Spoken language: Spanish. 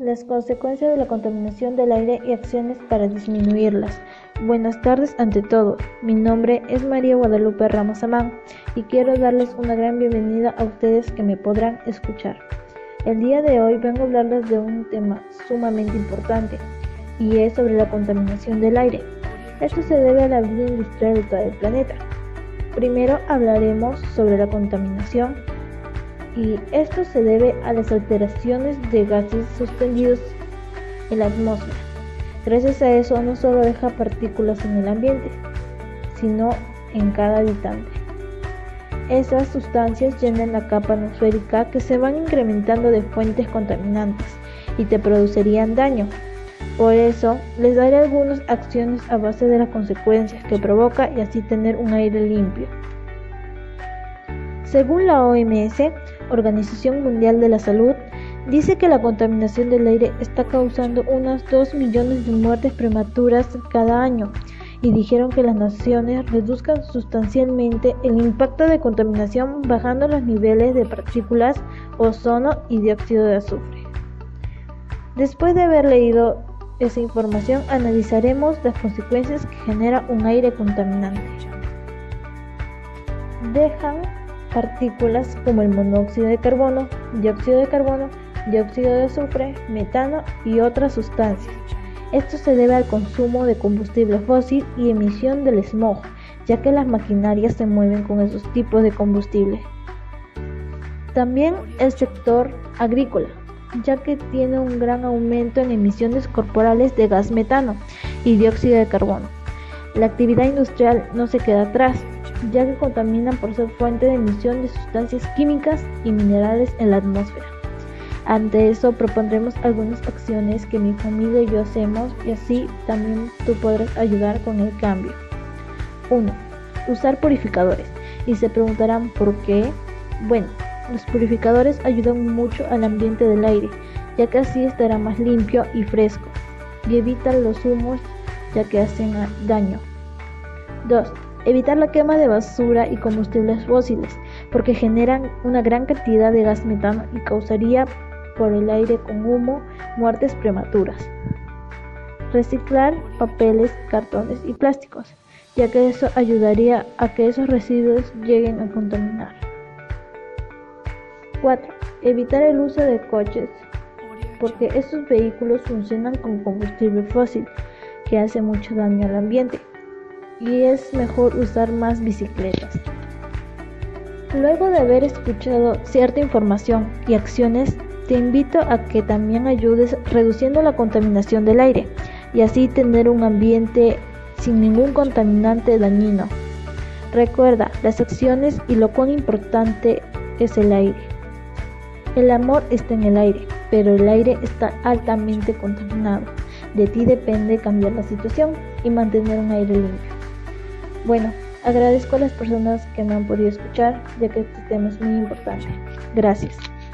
Las consecuencias de la contaminación del aire y acciones para disminuirlas. Buenas tardes ante todo. Mi nombre es María Guadalupe Ramos Amán y quiero darles una gran bienvenida a ustedes que me podrán escuchar. El día de hoy vengo a hablarles de un tema sumamente importante y es sobre la contaminación del aire. Esto se debe a la vida industrial de todo el planeta. Primero hablaremos sobre la contaminación y esto se debe a las alteraciones de gases suspendidos en la atmósfera. Gracias a eso no solo deja partículas en el ambiente, sino en cada habitante. Esas sustancias llenan la capa atmosférica que se van incrementando de fuentes contaminantes y te producirían daño. Por eso les daré algunas acciones a base de las consecuencias que provoca y así tener un aire limpio. Según la OMS, Organización Mundial de la Salud, dice que la contaminación del aire está causando unas 2 millones de muertes prematuras cada año y dijeron que las naciones reduzcan sustancialmente el impacto de contaminación bajando los niveles de partículas, ozono y dióxido de azufre. Después de haber leído esa información, analizaremos las consecuencias que genera un aire contaminante. Dejan partículas como el monóxido de carbono, dióxido de carbono, dióxido de azufre, metano y otras sustancias. Esto se debe al consumo de combustible fósil y emisión del smog, ya que las maquinarias se mueven con esos tipos de combustible. También el sector agrícola, ya que tiene un gran aumento en emisiones corporales de gas metano y dióxido de carbono. La actividad industrial no se queda atrás, ya que contaminan por ser fuente de emisión de sustancias químicas y minerales en la atmósfera. Ante eso propondremos algunas acciones que mi familia y yo hacemos y así también tú podrás ayudar con el cambio. 1. Usar purificadores. Y se preguntarán por qué. Bueno, los purificadores ayudan mucho al ambiente del aire, ya que así estará más limpio y fresco, y evitan los humos ya que hacen daño. 2 Evitar la quema de basura y combustibles fósiles, porque generan una gran cantidad de gas metano y causaría por el aire con humo muertes prematuras. Reciclar papeles, cartones y plásticos, ya que eso ayudaría a que esos residuos lleguen a contaminar. 4. Evitar el uso de coches, porque estos vehículos funcionan con combustible fósil, que hace mucho daño al ambiente y es mejor usar más bicicletas. Luego de haber escuchado cierta información y acciones, te invito a que también ayudes reduciendo la contaminación del aire y así tener un ambiente sin ningún contaminante dañino. Recuerda las acciones y lo cuán importante es el aire. El amor está en el aire, pero el aire está altamente contaminado. De ti depende cambiar la situación y mantener un aire limpio. Bueno, agradezco a las personas que me han podido escuchar, ya que este tema es muy importante. Gracias.